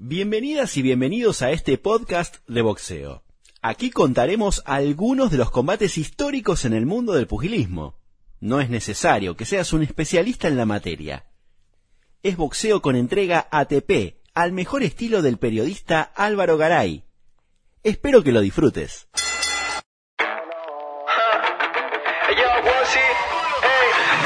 Bienvenidas y bienvenidos a este podcast de boxeo. Aquí contaremos algunos de los combates históricos en el mundo del pugilismo. No es necesario que seas un especialista en la materia. Es boxeo con entrega ATP, al mejor estilo del periodista Álvaro Garay. Espero que lo disfrutes.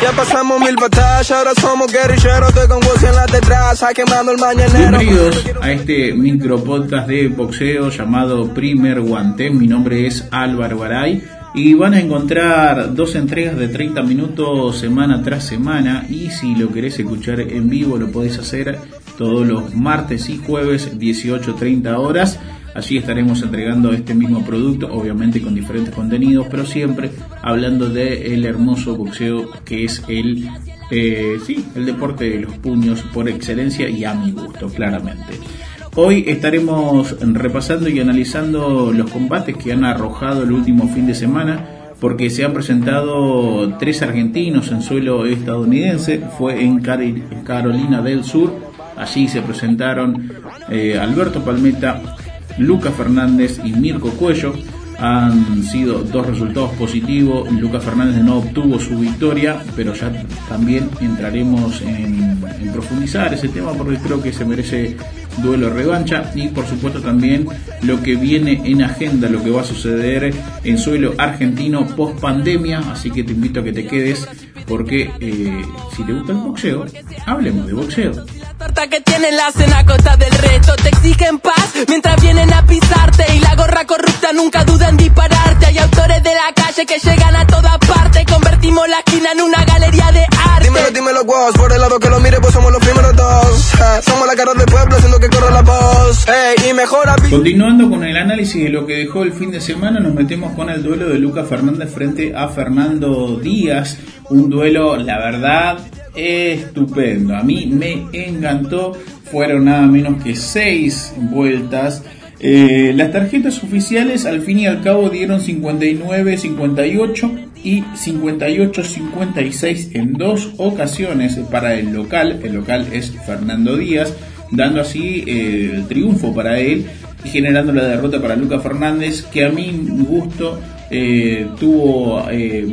Ya pasamos mil batallas, ahora somos guerrilleros, estoy con en la detrás, quemando el mañanero. Bienvenidos a este micro podcast de boxeo llamado Primer Guante. Mi nombre es Álvaro Garay y van a encontrar dos entregas de 30 minutos semana tras semana y si lo querés escuchar en vivo lo podés hacer todos los martes y jueves 18.30 horas Allí estaremos entregando este mismo producto, obviamente con diferentes contenidos, pero siempre hablando de el hermoso boxeo que es el, eh, sí, el deporte de los puños por excelencia y a mi gusto, claramente. Hoy estaremos repasando y analizando los combates que han arrojado el último fin de semana porque se han presentado tres argentinos en suelo estadounidense, fue en Carolina del Sur, allí se presentaron eh, Alberto Palmeta, Lucas Fernández y Mirko Cuello. Han sido dos resultados positivos. Lucas Fernández no obtuvo su victoria, pero ya también entraremos en, profundizar ese tema porque creo que se merece duelo revancha y por supuesto también lo que viene en agenda, lo que va a suceder en suelo argentino post pandemia. Así que te invito a que te quedes porque eh, si te gusta el boxeo, hablemos de boxeo. Torta que tienen la cena costa del reto te exigen paz. Mientras vienen a pisarte y la gorra corrupta nunca duda en dispararte. Hay autores de la calle que llegan a toda parte. Convertimos la esquina en una galería de arte. Dímelo dímelo vos por el lado que lo mire pues somos los primeros dos somos la que la voz continuando con el análisis de lo que dejó el fin de semana nos metemos con el duelo de Lucas Fernández frente a Fernando Díaz un duelo la verdad estupendo. A mí me encantó. Fueron nada menos que seis vueltas. Eh, las tarjetas oficiales al fin y al cabo dieron 59, 58 y 58, 56 en dos ocasiones para el local. El local es Fernando Díaz, dando así eh, triunfo para él y generando la derrota para Lucas Fernández, que a mi gusto eh, tuvo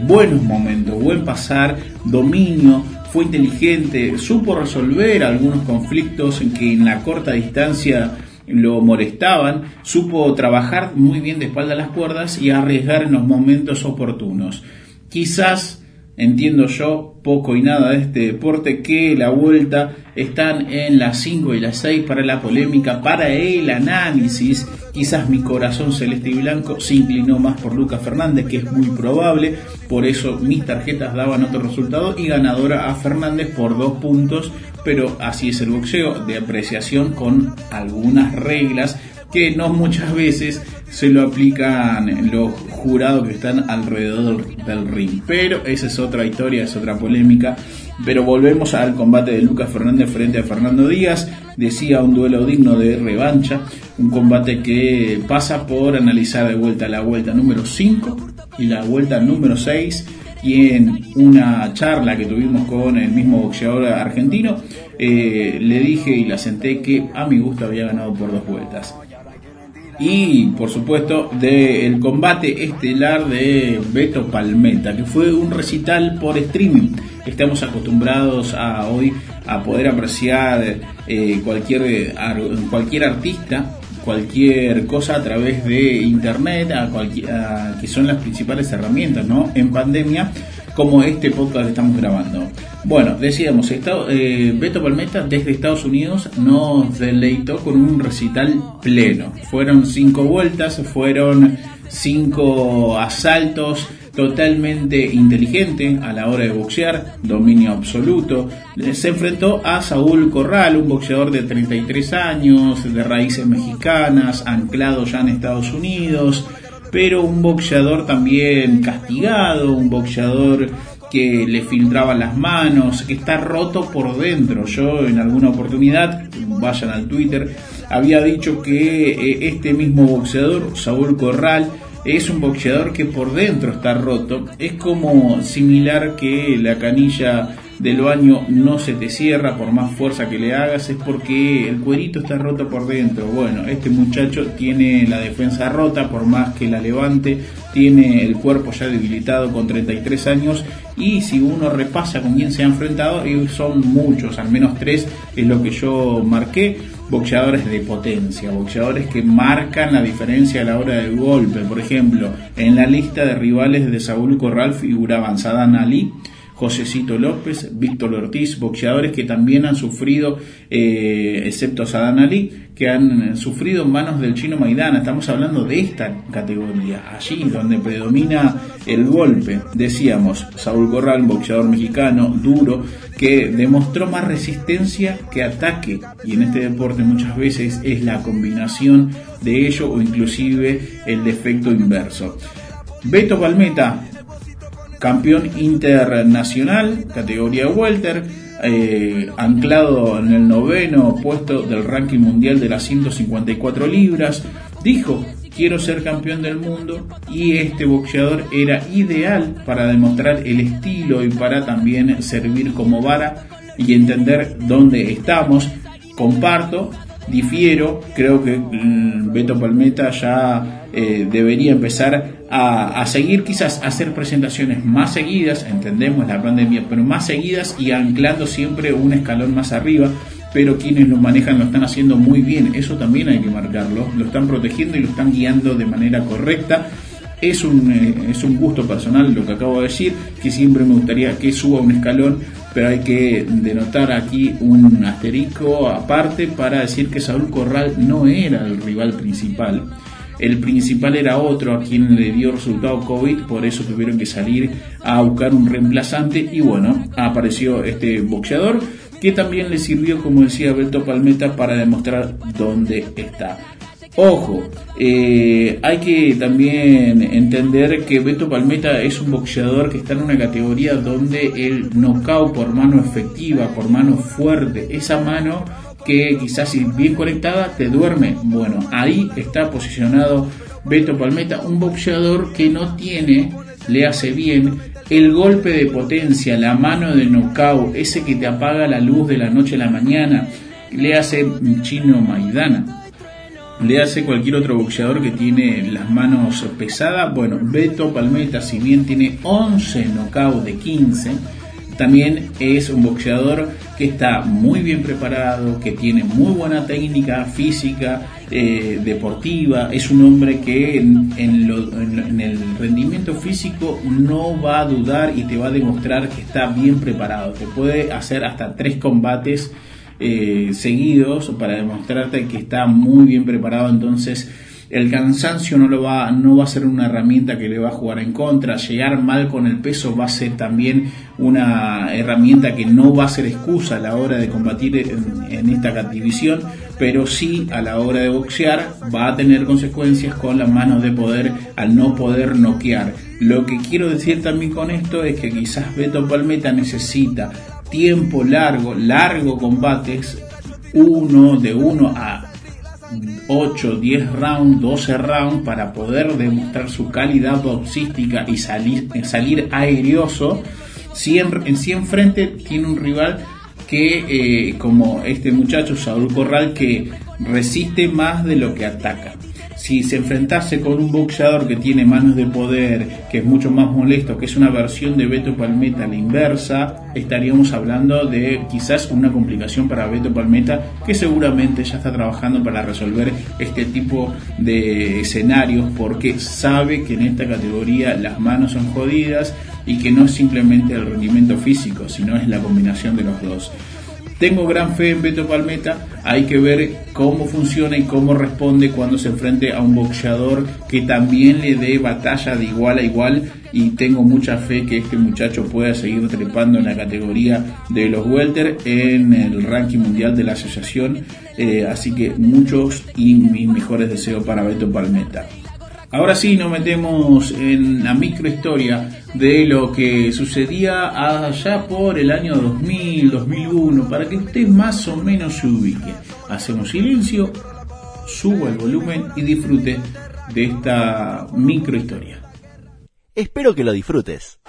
buenos momentos, buen pasar, dominio, fue inteligente, supo resolver algunos conflictos que en la corta distancia lo molestaban, supo trabajar muy bien de espalda a las cuerdas y arriesgar en los momentos oportunos. Quizás, entiendo yo, poco y nada de este deporte, que la vuelta están en las 5 y las 6 para la polémica, para el análisis. Quizás mi corazón celeste y blanco se inclinó más por Lucas Fernández, que es muy probable, por eso mis tarjetas daban otro resultado y ganadora a Fernández por dos puntos, pero así es el boxeo, de apreciación con algunas reglas que no muchas veces se lo aplican los jurados que están alrededor del ring. Pero esa es otra historia, es otra polémica. Pero volvemos al combate de Lucas Fernández frente a Fernando Díaz. Decía un duelo digno de revancha. Un combate que pasa por analizar de vuelta la vuelta número 5 y la vuelta número 6 y en una charla que tuvimos con el mismo boxeador argentino, eh, le dije y la senté que a mi gusto había ganado por dos vueltas y por supuesto del combate estelar de Beto Palmeta, que fue un recital por streaming. Estamos acostumbrados a hoy a poder apreciar eh, cualquier, cualquier artista cualquier cosa a través de internet, a que son las principales herramientas ¿no? en pandemia, como este podcast estamos grabando. Bueno, decíamos, eh, Beto Palmeta desde Estados Unidos nos deleitó con un recital pleno. Fueron cinco vueltas, fueron cinco asaltos, totalmente inteligente a la hora de boxear, dominio absoluto. Se enfrentó a Saúl Corral, un boxeador de 33 años, de raíces mexicanas, anclado ya en Estados Unidos, pero un boxeador también castigado, un boxeador que le filtraba las manos, que está roto por dentro. Yo en alguna oportunidad, vayan al Twitter, había dicho que eh, este mismo boxeador, Saúl Corral, es un boxeador que por dentro está roto. Es como similar que la canilla del baño no se te cierra por más fuerza que le hagas, es porque el cuerito está roto por dentro. Bueno, este muchacho tiene la defensa rota por más que la levante, tiene el cuerpo ya debilitado con 33 años y si uno repasa con quién se ha enfrentado, son muchos, al menos tres es lo que yo marqué boxeadores de potencia, boxeadores que marcan la diferencia a la hora del golpe. Por ejemplo, en la lista de rivales de Saúl Corral figuraban Saddam Ali, Josecito López, Víctor Ortiz, boxeadores que también han sufrido, eh, excepto Saddam Ali, que han sufrido en manos del chino Maidana. Estamos hablando de esta categoría, allí donde predomina el golpe. Decíamos, Saúl Corral, boxeador mexicano, duro, que demostró más resistencia que ataque. Y en este deporte muchas veces es la combinación de ello o inclusive el defecto inverso. Beto Palmeta, campeón internacional, categoría welter, eh, anclado en el noveno puesto del ranking mundial de las 154 libras, dijo, quiero ser campeón del mundo y este boxeador era ideal para demostrar el estilo y para también servir como vara y entender dónde estamos. Comparto, difiero, creo que mm, Beto Palmeta ya eh, debería empezar a, seguir quizás hacer presentaciones más seguidas, entendemos la pandemia, pero más seguidas y anclando siempre un escalón más arriba, pero quienes lo manejan lo están haciendo muy bien, eso también hay que marcarlo, lo están protegiendo y lo están guiando de manera correcta. Es un, eh, es un gusto personal lo que acabo de decir, que siempre me gustaría que suba un escalón, pero hay que denotar aquí un asterisco aparte para decir que Saúl Corral no era el rival principal el principal era otro a quien le dio resultado COVID, por eso tuvieron que salir a buscar un reemplazante y bueno, apareció este boxeador que también le sirvió, como decía Beto Palmeta, para demostrar dónde está. Ojo, eh, hay que también entender que Beto Palmeta es un boxeador que está en una categoría donde el knockout por mano efectiva, por mano fuerte, esa mano que quizás bien conectada te duerme. Bueno, ahí está posicionado Beto Palmeta, un boxeador que no tiene, le hace bien el golpe de potencia, la mano de knockout, ese que te apaga la luz de la noche a la mañana, le hace Chino Maidana. Le hace cualquier otro boxeador que tiene las manos pesadas. Bueno, Beto Palmeta, si bien tiene 11 knockouts de 15, también es un boxeador que está muy bien preparado, que tiene muy buena técnica física, eh, deportiva, es un hombre que en, el rendimiento físico no va a dudar y te va a demostrar que está bien preparado, te puede hacer hasta tres combates eh, seguidos para demostrarte que está muy bien preparado, entonces el cansancio no, lo va, no va a ser una herramienta que le va a jugar en contra, llegar mal con el peso va a ser también una herramienta que no va a ser excusa a la hora de combatir en, esta división, pero sí a la hora de boxear va a tener consecuencias con las manos de poder al no poder noquear. Lo que quiero decir también con esto es que quizás Beto Palmeta necesita tiempo largo, largo combates, uno de uno a 8, 10 rounds, 12 rounds para poder demostrar su calidad boxística y salir, salir aerioso. Si en, si enfrente tiene un rival que, eh, como este muchacho Saúl Corral, que resiste más de lo que ataca si se enfrentase con un boxeador que tiene manos de poder, que es mucho más molesto, que es una versión de Beto Palmeta la inversa, estaríamos hablando de quizás una complicación para Beto Palmeta, que seguramente ya está trabajando para resolver este tipo de escenarios, porque sabe que en esta categoría las manos son jodidas y que no es simplemente el rendimiento físico, sino es la combinación de los dos. Tengo gran fe en Beto Palmeta, hay que ver cómo funciona y cómo responde cuando se enfrente a un boxeador que también le dé batalla de igual a igual. Y tengo mucha fe que este muchacho pueda seguir trepando en la categoría de los welter en el ranking mundial de la asociación, eh, así que muchos y mis mejores deseos para Beto Palmeta. Ahora sí nos metemos en la microhistoria de lo que sucedía allá por el año 2000, 2001, para que usted más o menos se ubique. Hacemos silencio, subo el volumen y disfrute de esta microhistoria. Espero que lo disfrutes.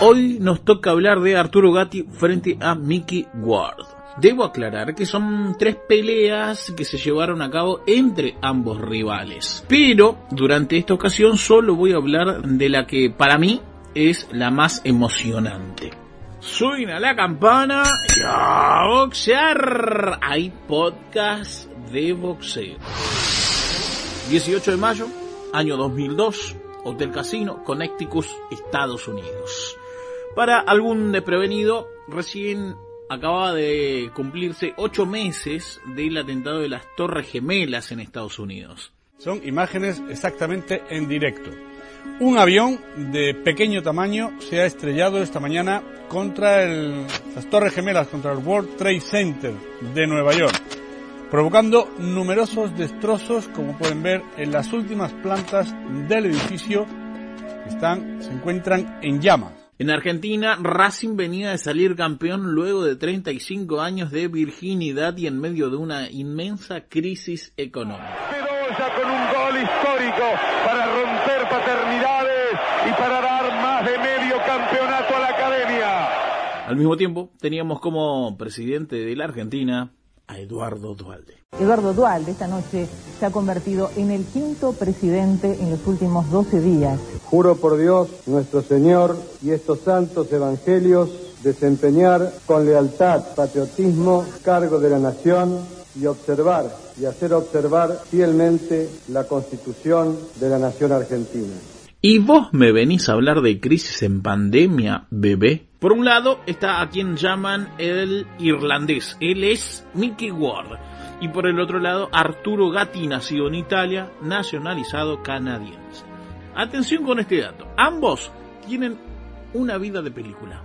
Hoy nos toca hablar de Arturo Gatti frente a Mickey Ward. Debo aclarar que son tres peleas que se llevaron a cabo entre ambos rivales. Pero durante esta ocasión solo voy a hablar de la que para mí es la más emocionante. Suena la campana y a boxear. Hay podcast de boxeo. 18 de mayo, año 2002, Hotel Casino, Connecticut, Estados Unidos. Para algún desprevenido, recién acaba de cumplirse ocho meses del atentado de las Torres Gemelas en Estados Unidos. Son imágenes exactamente en directo. Un avión de pequeño tamaño se ha estrellado esta mañana contra las Torres Gemelas, contra el World Trade Center de Nueva York, provocando numerosos destrozos, como pueden ver en las últimas plantas del edificio, están, se encuentran en llamas. En Argentina, Racing venía de salir campeón luego de 35 años de virginidad y en medio de una inmensa crisis económica. Bedoya con un gol histórico para romper paternidades y para dar más de medio campeonato a la academia. Al mismo tiempo, teníamos como presidente de la Argentina a Eduardo Dualde. Eduardo Dualde esta noche se ha convertido en el quinto presidente en los últimos 12 días. Juro por Dios, nuestro Señor y estos santos evangelios, desempeñar con lealtad, patriotismo, cargo de la nación y observar y hacer observar fielmente la Constitución de la Nación Argentina. ¿Y vos me venís a hablar de crisis en pandemia, bebé? Por un lado está a quien llaman el irlandés. Él es Mickey Ward. Y por el otro lado, Arturo Gatti, nacido en Italia, nacionalizado canadiense. Atención con este dato. Ambos tienen una vida de película.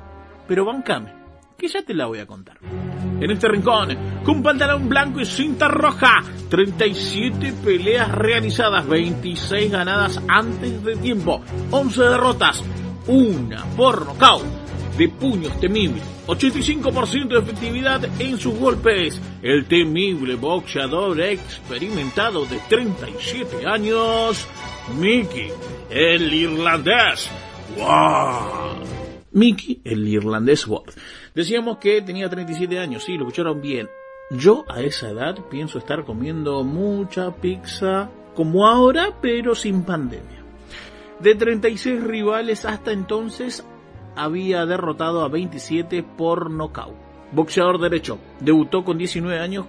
Pero bancame, que ya te la voy a contar. En este rincón, con pantalón blanco y cinta roja, 37 peleas realizadas, 26 ganadas antes de tiempo, 11 derrotas, una por nocaut, de puños temibles, 85% de efectividad en sus golpes. El temible boxeador experimentado de 37 años, Mickey, el irlandés. ¡Wow! Mickey, el irlandés Ward. Decíamos que tenía 37 años, sí, lo escucharon bien. Yo a esa edad pienso estar comiendo mucha pizza como ahora, pero sin pandemia. De 36 rivales hasta entonces había derrotado a 27 por nocaut. Boxeador derecho, debutó con 19 años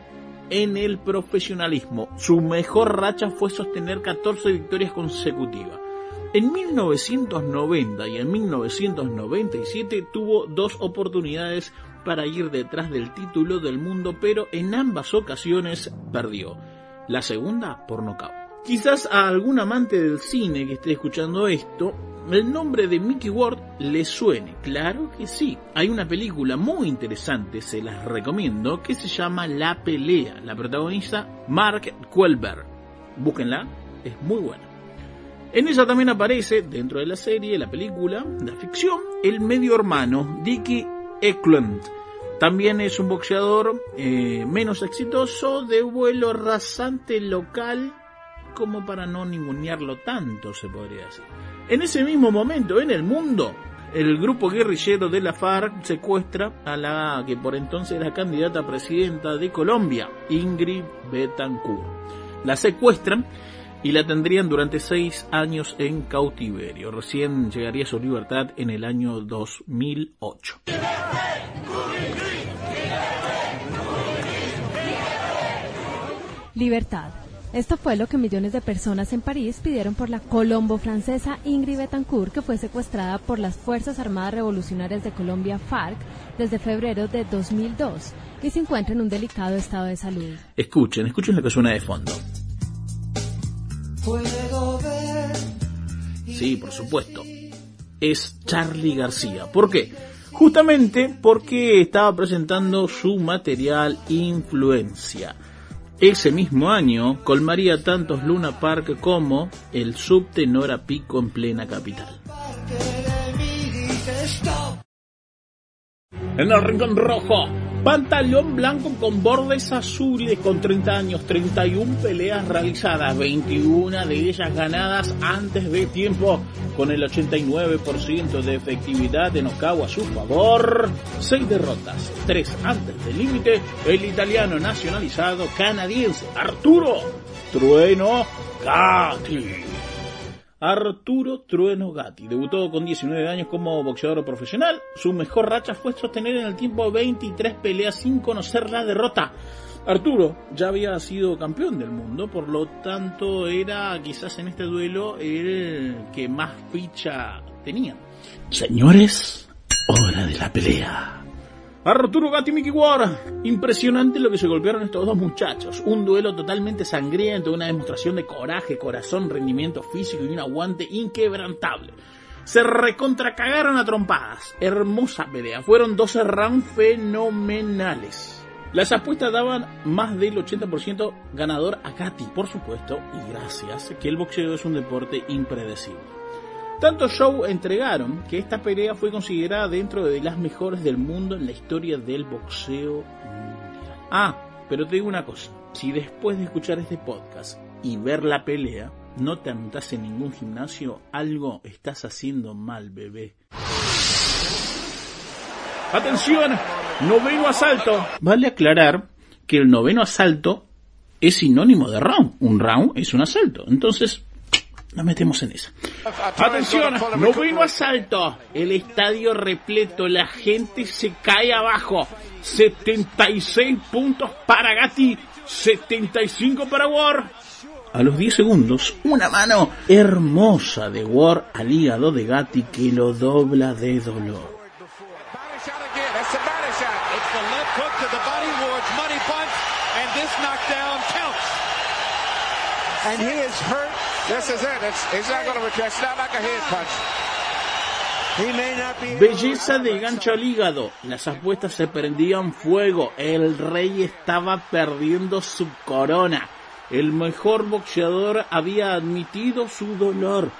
en el profesionalismo. Su mejor racha fue sostener 14 victorias consecutivas. En 1990 y en 1997 tuvo dos oportunidades para ir detrás del título del mundo, pero en ambas ocasiones perdió. La segunda por nocaut. Quizás a algún amante del cine que esté escuchando esto, el nombre de Mickey Ward le suene. Claro que sí. Hay una película muy interesante, se las recomiendo, que se llama La Pelea. La protagoniza Mark Wahlberg. Búsquenla, es muy buena. En ella también aparece, dentro de la serie, la película, la ficción, el medio hermano, Dickie Eklund. También es un boxeador eh, menos exitoso, de vuelo rasante local, como para no ningunearlo tanto, se podría decir. En ese mismo momento, en el mundo, el grupo guerrillero de la FARC secuestra a la que por entonces era candidata a presidenta de Colombia, Ingrid Betancourt. La secuestran y la tendrían durante seis años en cautiverio. Recién llegaría a su libertad en el año 2008. Libertad. Esto fue lo que millones de personas en París pidieron por la colombo-francesa Ingrid Betancourt, que fue secuestrada por las Fuerzas Armadas Revolucionarias de Colombia, FARC, desde febrero de 2002 y se encuentra en un delicado estado de salud. Escuchen, escuchen lo que suena de fondo. Sí, por supuesto. Es Charlie García. ¿Por qué? Justamente porque estaba presentando su material Influencia. Ese mismo año colmaría tantos Luna Park como el subte Nora Pico en plena capital. En el rincón rojo, Pantalón blanco con bordes azules con 30 años, 31 peleas realizadas, 21 de ellas ganadas antes de tiempo, con el 89% de efectividad de knockout a su favor, 6 derrotas, 3 antes del límite, el italiano nacionalizado canadiense Arturo Trueno Gatti. Arturo Trueno Gatti debutó con 19 años como boxeador profesional. Su mejor racha fue sostener en el tiempo 23 peleas sin conocer la derrota. Arturo ya había sido campeón del mundo, por lo tanto era quizás en este duelo el que más ficha tenía. Señores, hora de la pelea. Arturo Gatti Mickey Ward. Impresionante lo que se golpearon estos dos muchachos. Un duelo totalmente sangriento, una demostración de coraje, corazón, rendimiento físico y un aguante inquebrantable. Se recontracagaron a trompadas. Hermosa pelea. Fueron 12 rounds fenomenales. Las apuestas daban más del 80% ganador a Gatti, por supuesto, y gracias que el boxeo es un deporte impredecible. Tanto show entregaron que esta pelea fue considerada dentro de las mejores del mundo en la historia del boxeo mundial. Ah, pero te digo una cosa, si después de escuchar este podcast y ver la pelea no te anotas en ningún gimnasio, algo estás haciendo mal, bebé. Atención, noveno asalto. Vale aclarar que el noveno asalto es sinónimo de round. Un round es un asalto. Entonces, nos metemos en eso. Atención, noveno asalto. El estadio repleto, la gente se cae abajo. 76 puntos para Gatti, 75 para War. A los 10 segundos, una mano hermosa de War al hígado de Gatti que lo dobla de dolor. Belleza de gancho al hígado. Las apuestas se prendían fuego. El rey estaba perdiendo su corona. El mejor boxeador había admitido su dolor.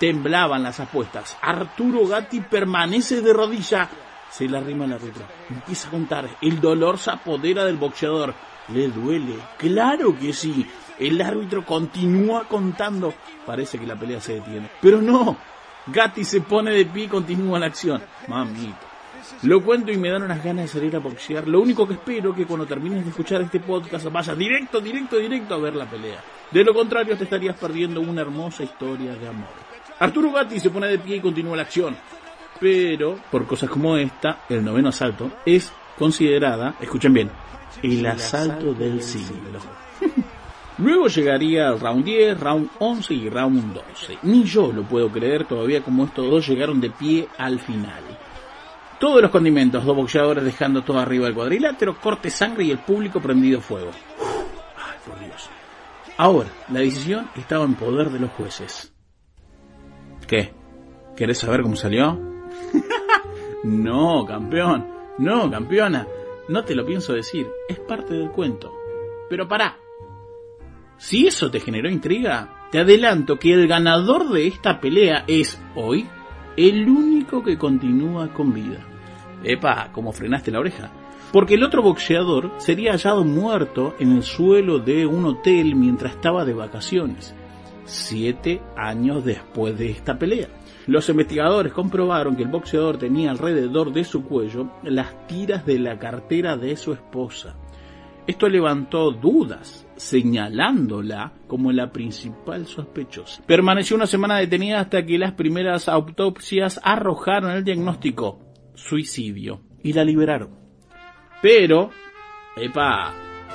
Temblaban las apuestas. Arturo Gatti permanece de rodilla. Se le arrima la ruta. Empieza a contar. El dolor se apodera del boxeador. ¿Le duele? Claro que sí. El árbitro continúa contando. Parece que la pelea se detiene. Pero no. Gatti se pone de pie y continúa la acción. Mamito. Lo cuento y me dan unas ganas de salir a boxear. Lo único que espero es que cuando termines de escuchar este podcast vayas directo, directo, directo a ver la pelea. De lo contrario te estarías perdiendo una hermosa historia de amor. Arturo Gatti se pone de pie y continúa la acción. Pero, por cosas como esta, el noveno asalto es considerada, escuchen bien, el asalto del siglo. Luego llegaría el round 10, round 11 y round 12. Ni yo lo puedo creer todavía como estos dos llegaron de pie al final. Todos los condimentos, dos boxeadores dejando todo arriba del cuadrilátero, corte sangre y el público prendido fuego. Ay, por Dios. Ahora, la decisión estaba en poder de los jueces. ¿Qué? ¿Querés saber cómo salió? no, campeón. No, campeona. No te lo pienso decir. Es parte del cuento. Pero pará. Si eso te generó intriga, te adelanto que el ganador de esta pelea es hoy el único que continúa con vida. Epa, ¿cómo frenaste la oreja? Porque el otro boxeador sería hallado muerto en el suelo de un hotel mientras estaba de vacaciones, siete años después de esta pelea. Los investigadores comprobaron que el boxeador tenía alrededor de su cuello las tiras de la cartera de su esposa. Esto levantó dudas señalándola como la principal sospechosa. Permaneció una semana detenida hasta que las primeras autopsias arrojaron el diagnóstico suicidio y la liberaron. Pero, epa,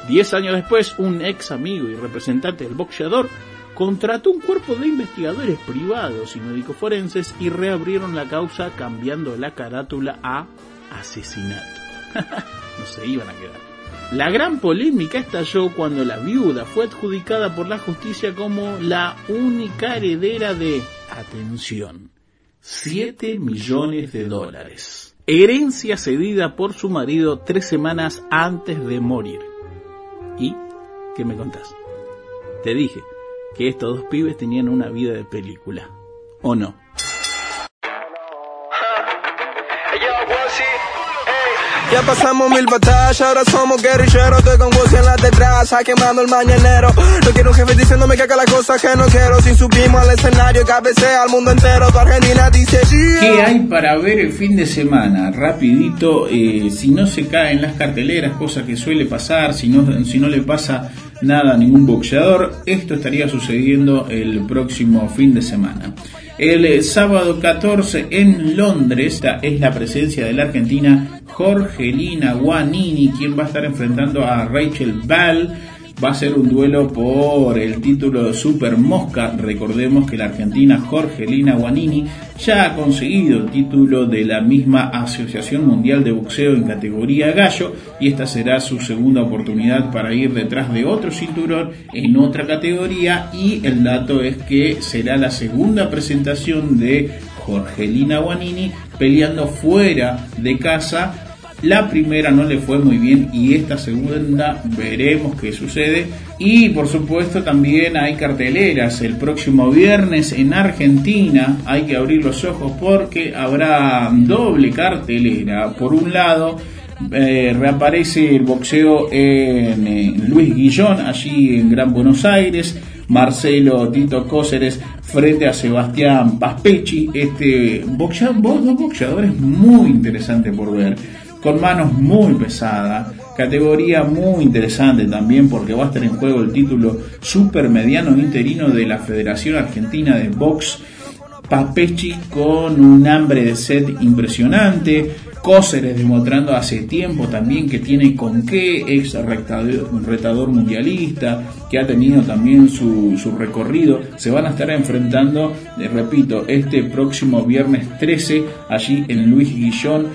diez años después, un ex amigo y representante del boxeador contrató un cuerpo de investigadores privados y médicos forenses y reabrieron la causa cambiando la carátula a asesinato. no se iban a quedar. La gran polémica estalló cuando la viuda fue adjudicada por la justicia como la única heredera de, atención, 7 millones de dólares. Herencia cedida por su marido tres semanas antes de morir. ¿Y qué me contás? Te dije que estos dos pibes tenían una vida de película. ¿O no? Ya pasamos mil batallas, ahora somos guerrilleros. Estoy con vos en la detrás, quemando el mañanero. No quiero un jefe diciéndome que haga las cosas que no quiero. Si subimos al escenario, cabecea al mundo entero. Tu Argentina dice ¿Qué hay para ver el fin de semana? Rapidito, eh, si no se cae en las carteleras, cosa que suele pasar, si no, si no le pasa nada ningún boxeador, esto estaría sucediendo el próximo fin de semana. El eh, sábado 14 en Londres esta es la presencia de la argentina Jorgelina Guanini, quien va a estar enfrentando a Rachel Ball va a ser un duelo por el título de Super Mosca. Recordemos que la argentina Jorgelina Guanini ya ha conseguido el título de la misma Asociación Mundial de Boxeo en categoría gallo y esta será su segunda oportunidad para ir detrás de otro cinturón en otra categoría y el dato es que será la segunda presentación de Jorgelina Guanini peleando fuera de casa la primera no le fue muy bien y esta segunda veremos qué sucede. Y por supuesto también hay carteleras. El próximo viernes en Argentina hay que abrir los ojos porque habrá doble cartelera. Por un lado, eh, reaparece el boxeo en, Luis Guillón, allí en Gran Buenos Aires. Marcelo Tito Cóceres frente a Sebastián Paspechi, este boxeador, dos boxeadores muy interesantes por ver con manos muy pesadas, categoría muy interesante también porque va a estar en juego el título super mediano interino de la Federación Argentina de Box. Papechi con un hambre de set impresionante, Cóceres demostrando hace tiempo también que tiene con qué, ex retador, mundialista, que ha tenido también su, su, recorrido, se van a estar enfrentando, eh, repito, este próximo viernes 13, allí en Luis Guillón,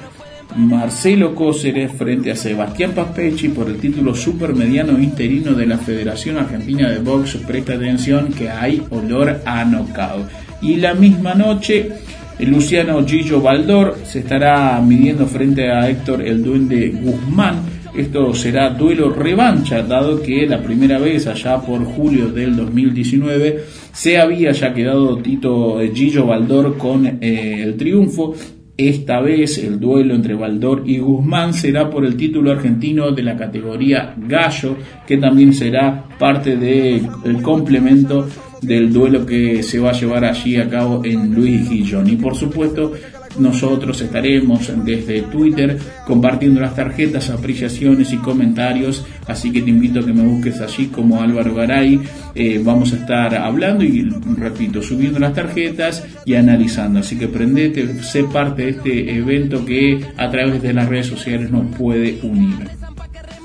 Marcelo Cóceres frente a Sebastián Paspechi por el título supermediano interino de la Federación Argentina de Box. Presta atención que hay olor a knockout. Y la misma noche, Luciano Gillo Baldor se estará midiendo frente a Héctor el Duende Guzmán. Esto será duelo revancha, dado que la primera vez, allá por julio del 2019, se había ya quedado Tito Gillo Baldor con eh, el triunfo esta vez el duelo entre Baldor y Guzmán será por el título argentino de la categoría Gallo, que también será parte del complemento del duelo que se va a llevar allí a cabo en Luis Guillón. Y por supuesto, nosotros estaremos desde Twitter compartiendo las tarjetas, apreciaciones y comentarios, así que te invito a que me busques allí como Álvaro Garay. Eh, vamos a estar hablando y, repito, subiendo las tarjetas y analizando. Así que prendete, sé parte de este evento que a través de las redes sociales nos puede unir.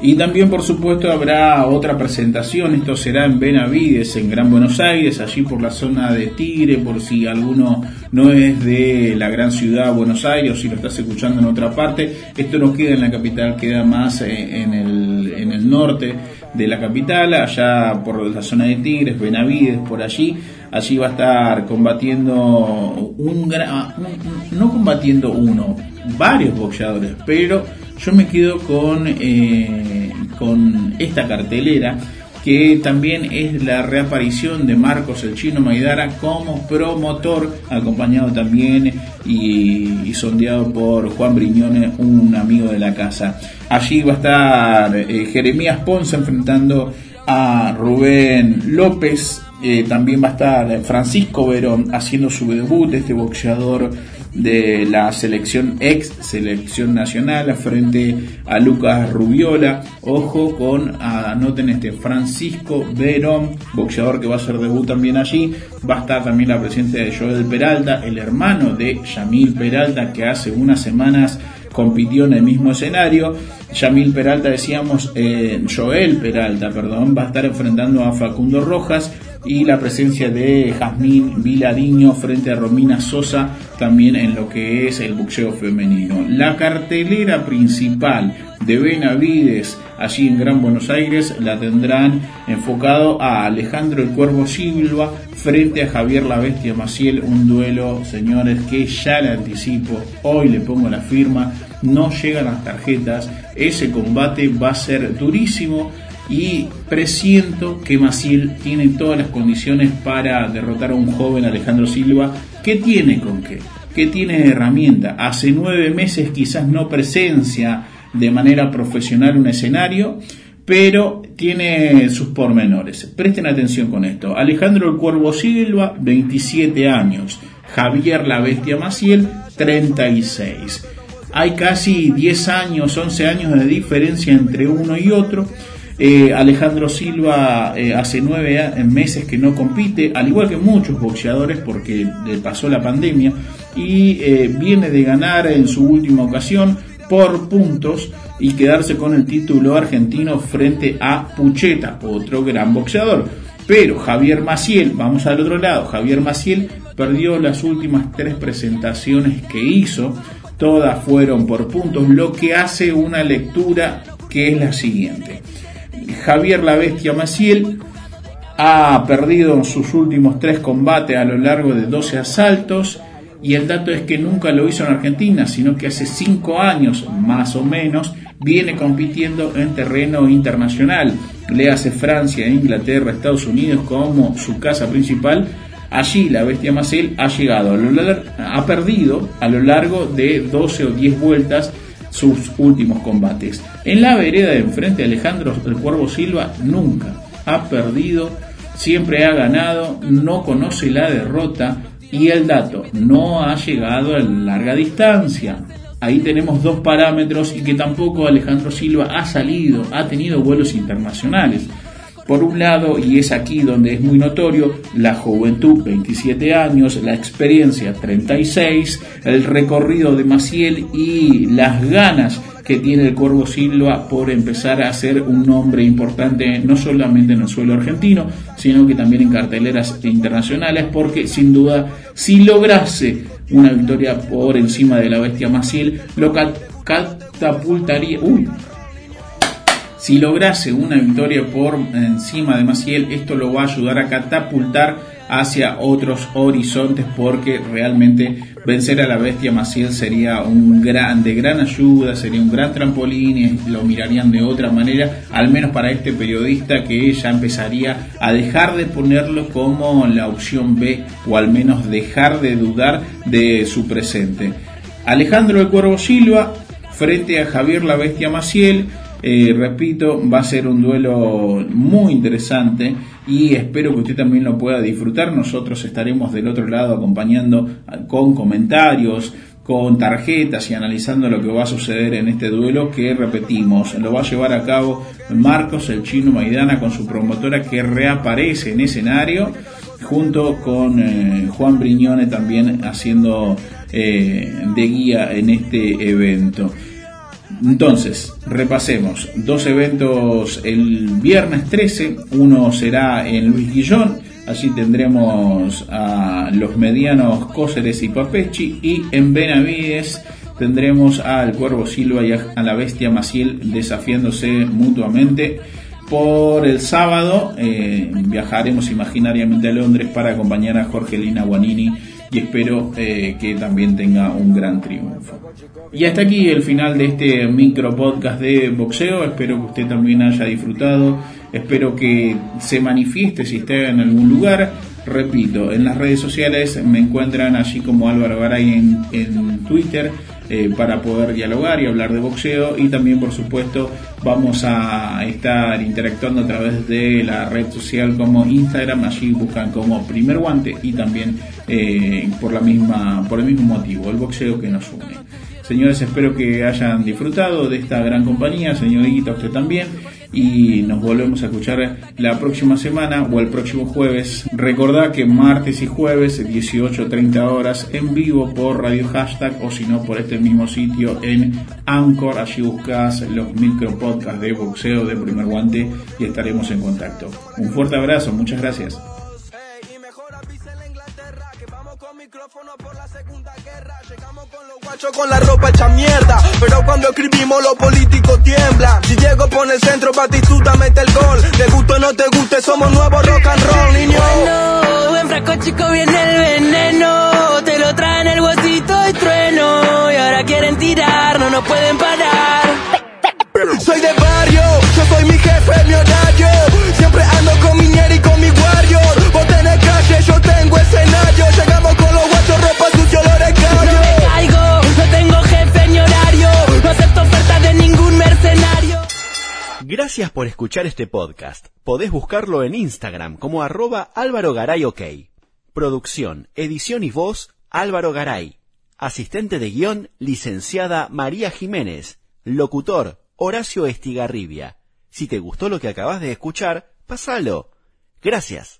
Y también, por supuesto, habrá otra presentación. Esto será en Benavides, en Gran Buenos Aires, allí por la zona de Tigre, por si alguno no es de la gran ciudad Buenos Aires o si lo estás escuchando en otra parte. Esto no queda en la capital, queda más eh, en el, en el norte de la capital, allá por la zona de Tigres, Benavides, por allí. Allí va a estar combatiendo un gran, no combatiendo uno, varios boxeadores, pero yo me quedo con, eh, con esta cartelera que también es la reaparición de Marcos el Chino Maidara como promotor, acompañado también y, sondeado por Juan Briñone, un amigo de la casa. Allí va a estar eh, Jeremías Ponce enfrentando a Rubén López, eh, también va a estar Francisco Verón haciendo su debut, este boxeador de la selección ex selección nacional frente a Lucas Rubiola. Ojo con, anoten este, Francisco Verón, boxeador que va a hacer debut también allí. Va a estar también la presencia de Joel Peralta, el hermano de Yamil Peralta, que hace unas semanas compitió en el mismo escenario. Yamil Peralta, decíamos, eh, Joel Peralta, perdón, va a estar enfrentando a Facundo Rojas y la presencia de Jazmín Vilariño frente a Romina Sosa también en lo que es el boxeo femenino. La cartelera principal de Benavides allí en Gran Buenos Aires la tendrán enfocado a Alejandro el Cuervo Silva frente a Javier la Bestia Maciel, un duelo, señores, que ya le anticipo, hoy le pongo la firma, no llegan las tarjetas, ese combate va a ser durísimo y presiento que Maciel tiene todas las condiciones para derrotar a un joven Alejandro Silva que tiene con qué, que tiene herramienta. Hace nueve meses quizás no presencia de manera profesional un escenario, pero tiene sus pormenores. Presten atención con esto. Alejandro el Cuervo Silva, 27 años. Javier la Bestia Maciel, 36. Hay casi 10 años, 11 años de diferencia entre uno y otro. Eh, Alejandro Silva eh, hace nueve meses que no compite, al igual que muchos boxeadores porque le pasó la pandemia, y eh, viene de ganar en su última ocasión por puntos y quedarse con el título argentino frente a Pucheta, otro gran boxeador. Pero Javier Maciel, vamos al otro lado, Javier Maciel perdió las últimas tres presentaciones que hizo, todas fueron por puntos, lo que hace una lectura que es la siguiente. Javier la Bestia Maciel ha perdido sus últimos tres combates a lo largo de 12 asaltos y el dato es que nunca lo hizo en Argentina, sino que hace cinco años más o menos viene compitiendo en terreno internacional. Le hace Francia, Inglaterra, Estados Unidos como su casa principal. Allí la bestia Maciel ha llegado, ha perdido a lo largo de 12 o 10 vueltas sus últimos combates. En la vereda de enfrente, Alejandro el Cuervo Silva nunca ha perdido, siempre ha ganado, no conoce la derrota y el dato no ha llegado a larga distancia. Ahí tenemos dos parámetros y que tampoco Alejandro Silva ha salido, ha tenido vuelos internacionales. Por un lado, y es aquí donde es muy notorio, la juventud 27 años, la experiencia 36, el recorrido de Maciel y las ganas que tiene el Cuervo Silva por empezar a ser un nombre importante no solamente en el suelo argentino, sino que también en carteleras internacionales, porque sin duda si lograse una victoria por encima de la bestia Maciel, lo catapultaría... Uy, si lograse una victoria por encima de Maciel, esto lo va a ayudar a catapultar hacia otros horizontes porque realmente vencer a la bestia Maciel sería un gran, de gran ayuda, sería un gran trampolín y lo mirarían de otra manera, al menos para este periodista que ya empezaría a dejar de ponerlo como la opción B o al menos dejar de dudar de su presente. Alejandro de Cuervo Silva frente a Javier la Bestia Maciel eh, repito, va a ser un duelo muy interesante y espero que usted también lo pueda disfrutar. Nosotros estaremos del otro lado acompañando con comentarios, con tarjetas y analizando lo que va a suceder en este duelo que repetimos, lo va a llevar a cabo Marcos el chino Maidana con su promotora que reaparece en escenario junto con eh, Juan Briñone también haciendo eh, de guía en este evento. Entonces, repasemos. Dos eventos el viernes 13. Uno será en Luis Guillón. Allí tendremos a los medianos Cóceres y Papechi. Y en Benavides tendremos al Cuervo Silva y a la Bestia Maciel desafiándose mutuamente. Por el sábado eh, viajaremos imaginariamente a Londres para acompañar a Jorgelina Guanini y espero eh, que también tenga un gran triunfo. Y hasta aquí el final de este micro podcast de boxeo. Espero que usted también haya disfrutado. Espero que se manifieste si está en algún lugar. Repito, en las redes sociales me encuentran allí como Álvaro Garay en Twitter eh, para poder dialogar y hablar de boxeo. Y también, por supuesto, vamos a estar interactuando a través de la red social como Instagram. Allí buscan como Primer Guante y también eh, por, la misma, por el mismo motivo, el boxeo que nos une. Señores, espero que hayan disfrutado de esta gran compañía, señor usted también, y nos volvemos a escuchar la próxima semana o el próximo jueves. Recordad que martes y jueves, 18.30 horas, en vivo por Radio Hashtag o si no por este mismo sitio en Anchor, allí buscas los micro podcasts de boxeo de primer guante y estaremos en contacto. Un fuerte abrazo, muchas gracias. Por la segunda guerra. Llegamos con los guachos con la ropa hecha mierda. Pero cuando escribimos, los políticos tiemblan. Si Diego pone el centro, Batistuta mete el gol. Te guste o no te guste, somos nuevos rock and roll, niño. Bueno, buen frasco chico viene el veneno. Te lo traen el huesito y trueno. Y ahora quieren tirar, no nos pueden parar. Soy de barrio, yo soy mi jefe, mi horario. Siempre ando con mi y con mi warrior. Vos tenés calle, yo tengo escenario. Llegamos con por escuchar este podcast. Podés buscarlo en Instagram como arroba Álvaro Garay. Producción, edición y voz, Álvaro Garay. Asistente de guion, licenciada María Jiménez. Locutor, Horacio Estigarribia. Si te gustó lo que acabas de escuchar, pasalo. Gracias.